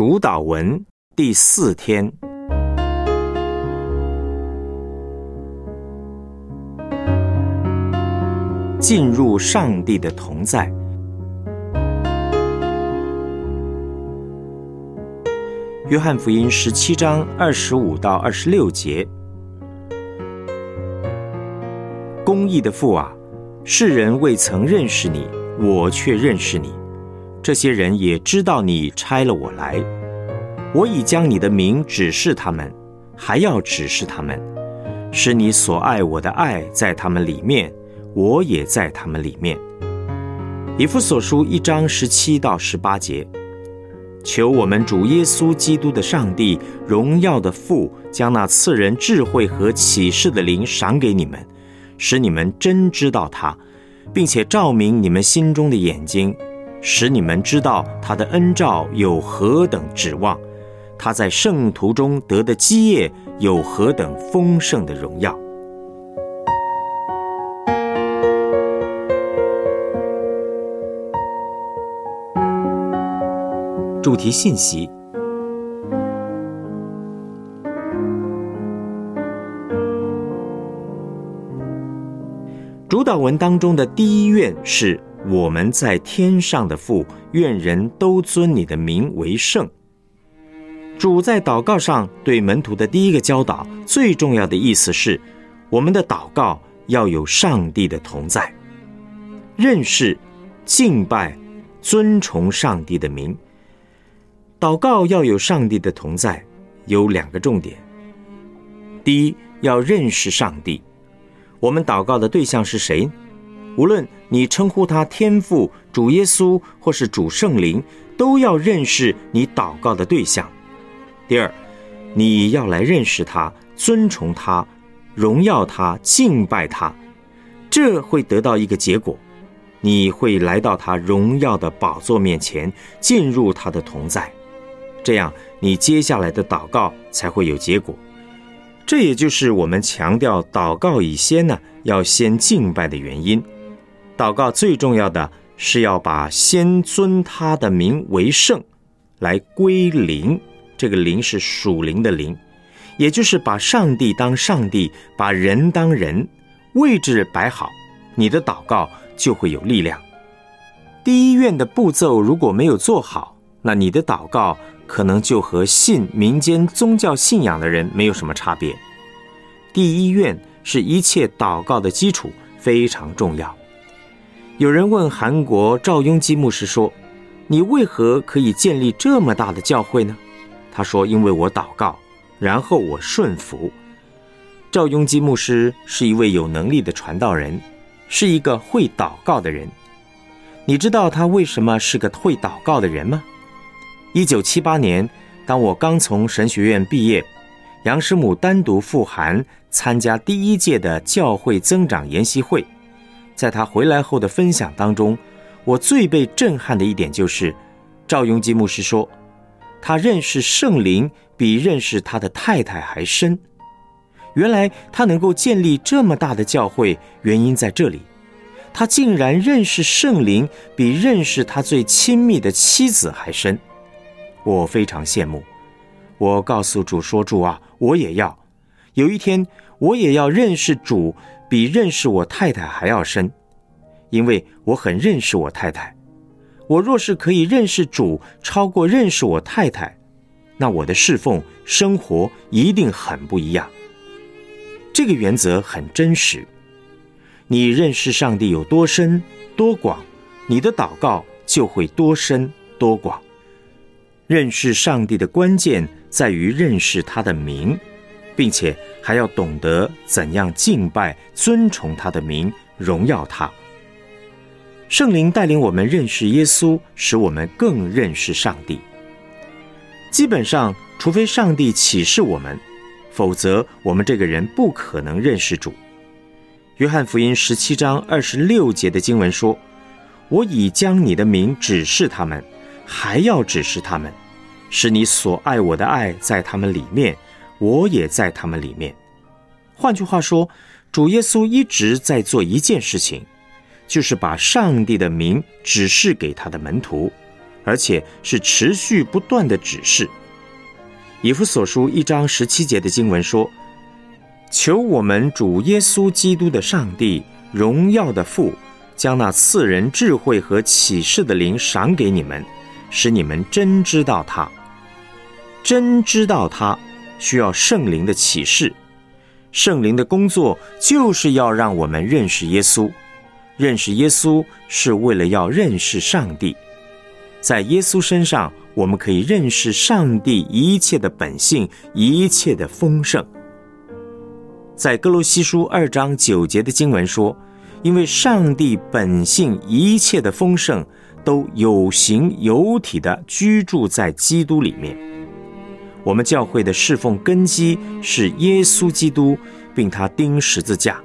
主导文第四天，进入上帝的同在。约翰福音十七章二十五到二十六节：公义的父啊，世人未曾认识你，我却认识你。这些人也知道你差了我来，我已将你的名指示他们，还要指示他们，使你所爱我的爱在他们里面，我也在他们里面。以弗所书一章十七到十八节，求我们主耶稣基督的上帝荣耀的父，将那赐人智慧和启示的灵赏给你们，使你们真知道他，并且照明你们心中的眼睛。使你们知道他的恩照有何等指望，他在圣徒中得的基业有何等丰盛的荣耀。主题信息：主导文当中的第一愿是。我们在天上的父，愿人都尊你的名为圣。主在祷告上对门徒的第一个教导，最重要的意思是，我们的祷告要有上帝的同在，认识、敬拜、尊崇上帝的名。祷告要有上帝的同在，有两个重点：第一，要认识上帝。我们祷告的对象是谁？无论你称呼他天父、主耶稣或是主圣灵，都要认识你祷告的对象。第二，你要来认识他、尊崇他、荣耀他、敬拜他，这会得到一个结果，你会来到他荣耀的宝座面前，进入他的同在，这样你接下来的祷告才会有结果。这也就是我们强调祷告以先呢，要先敬拜的原因。祷告最重要的是要把先尊他的名为圣，来归灵。这个灵是属灵的灵，也就是把上帝当上帝，把人当人，位置摆好，你的祷告就会有力量。第一愿的步骤如果没有做好，那你的祷告可能就和信民间宗教信仰的人没有什么差别。第一愿是一切祷告的基础，非常重要。有人问韩国赵雍基牧师说：“你为何可以建立这么大的教会呢？”他说：“因为我祷告，然后我顺服。”赵雍基牧师是一位有能力的传道人，是一个会祷告的人。你知道他为什么是个会祷告的人吗？一九七八年，当我刚从神学院毕业，杨师母单独赴韩参加第一届的教会增长研习会。在他回来后的分享当中，我最被震撼的一点就是，赵雍基牧师说，他认识圣灵比认识他的太太还深。原来他能够建立这么大的教会，原因在这里，他竟然认识圣灵比认识他最亲密的妻子还深。我非常羡慕。我告诉主说：“主啊，我也要，有一天我也要认识主。”比认识我太太还要深，因为我很认识我太太。我若是可以认识主超过认识我太太，那我的侍奉生活一定很不一样。这个原则很真实。你认识上帝有多深多广，你的祷告就会多深多广。认识上帝的关键在于认识他的名。并且还要懂得怎样敬拜、尊崇他的名、荣耀他。圣灵带领我们认识耶稣，使我们更认识上帝。基本上，除非上帝启示我们，否则我们这个人不可能认识主。约翰福音十七章二十六节的经文说：“我已将你的名指示他们，还要指示他们，使你所爱我的爱在他们里面。”我也在他们里面。换句话说，主耶稣一直在做一件事情，就是把上帝的名指示给他的门徒，而且是持续不断的指示。以弗所书一章十七节的经文说：“求我们主耶稣基督的上帝，荣耀的父，将那赐人智慧和启示的灵赏给你们，使你们真知道他。真知道他，需要圣灵的启示。圣灵的工作就是要让我们认识耶稣。认识耶稣是为了要认识上帝，在耶稣身上。”我们可以认识上帝一切的本性，一切的丰盛。在哥罗西书二章九节的经文说：“因为上帝本性一切的丰盛，都有形有体的居住在基督里面。”我们教会的侍奉根基是耶稣基督，并他钉十字架。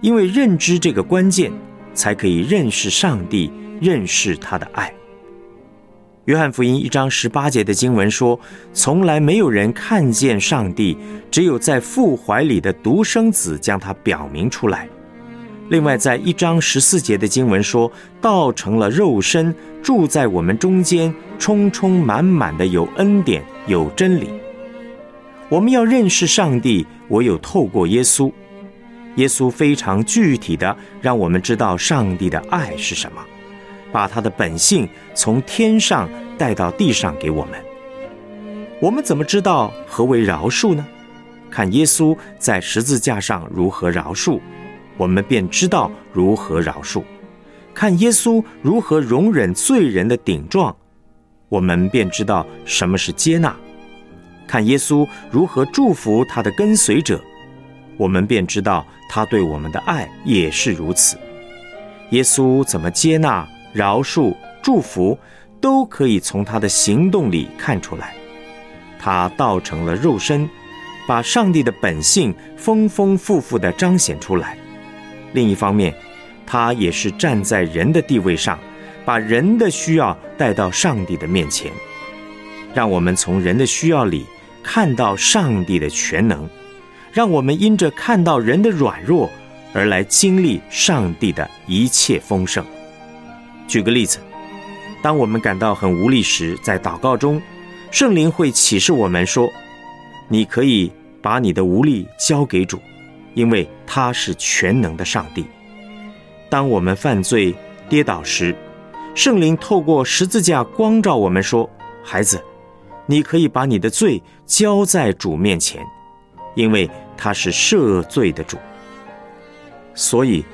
因为认知这个关键，才可以认识上帝，认识他的爱。约翰福音一章十八节的经文说：“从来没有人看见上帝，只有在父怀里的独生子将他表明出来。”另外，在一章十四节的经文说：“道成了肉身，住在我们中间，充充满满的有恩典，有真理。”我们要认识上帝，唯有透过耶稣。耶稣非常具体的让我们知道上帝的爱是什么。把他的本性从天上带到地上给我们。我们怎么知道何为饶恕呢？看耶稣在十字架上如何饶恕，我们便知道如何饶恕；看耶稣如何容忍罪人的顶撞，我们便知道什么是接纳；看耶稣如何祝福他的跟随者，我们便知道他对我们的爱也是如此。耶稣怎么接纳？饶恕、祝福，都可以从他的行动里看出来。他道成了肉身，把上帝的本性丰丰富富地彰显出来。另一方面，他也是站在人的地位上，把人的需要带到上帝的面前，让我们从人的需要里看到上帝的全能，让我们因着看到人的软弱而来经历上帝的一切丰盛。举个例子，当我们感到很无力时，在祷告中，圣灵会启示我们说：“你可以把你的无力交给主，因为他是全能的上帝。”当我们犯罪跌倒时，圣灵透过十字架光照我们说：“孩子，你可以把你的罪交在主面前，因为他是赦罪的主。”所以，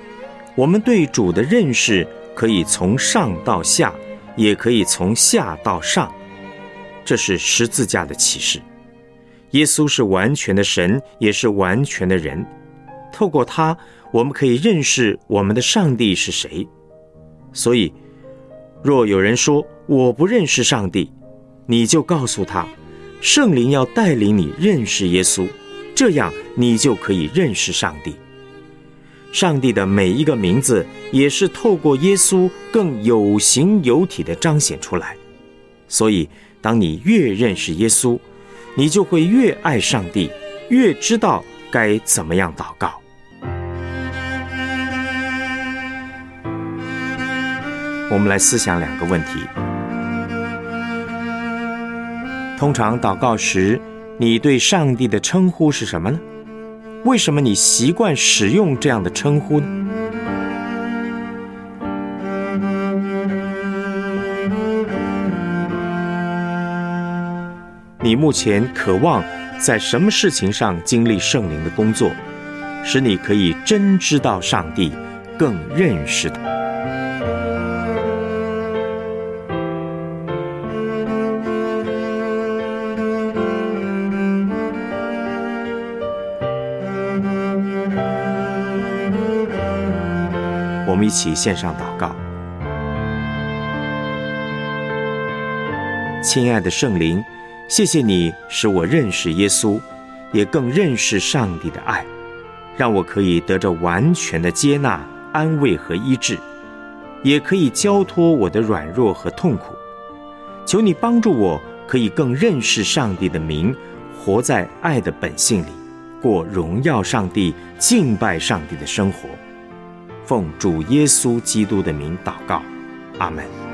我们对主的认识。可以从上到下，也可以从下到上，这是十字架的启示。耶稣是完全的神，也是完全的人。透过他，我们可以认识我们的上帝是谁。所以，若有人说我不认识上帝，你就告诉他，圣灵要带领你认识耶稣，这样你就可以认识上帝。上帝的每一个名字，也是透过耶稣更有形有体的彰显出来。所以，当你越认识耶稣，你就会越爱上帝，越知道该怎么样祷告。我们来思想两个问题：通常祷告时，你对上帝的称呼是什么呢？为什么你习惯使用这样的称呼呢？你目前渴望在什么事情上经历圣灵的工作，使你可以真知道上帝，更认识他？我们一起献上祷告，亲爱的圣灵，谢谢你使我认识耶稣，也更认识上帝的爱，让我可以得着完全的接纳、安慰和医治，也可以交托我的软弱和痛苦。求你帮助我，可以更认识上帝的名，活在爱的本性里，过荣耀上帝、敬拜上帝的生活。奉主耶稣基督的名祷告，阿门。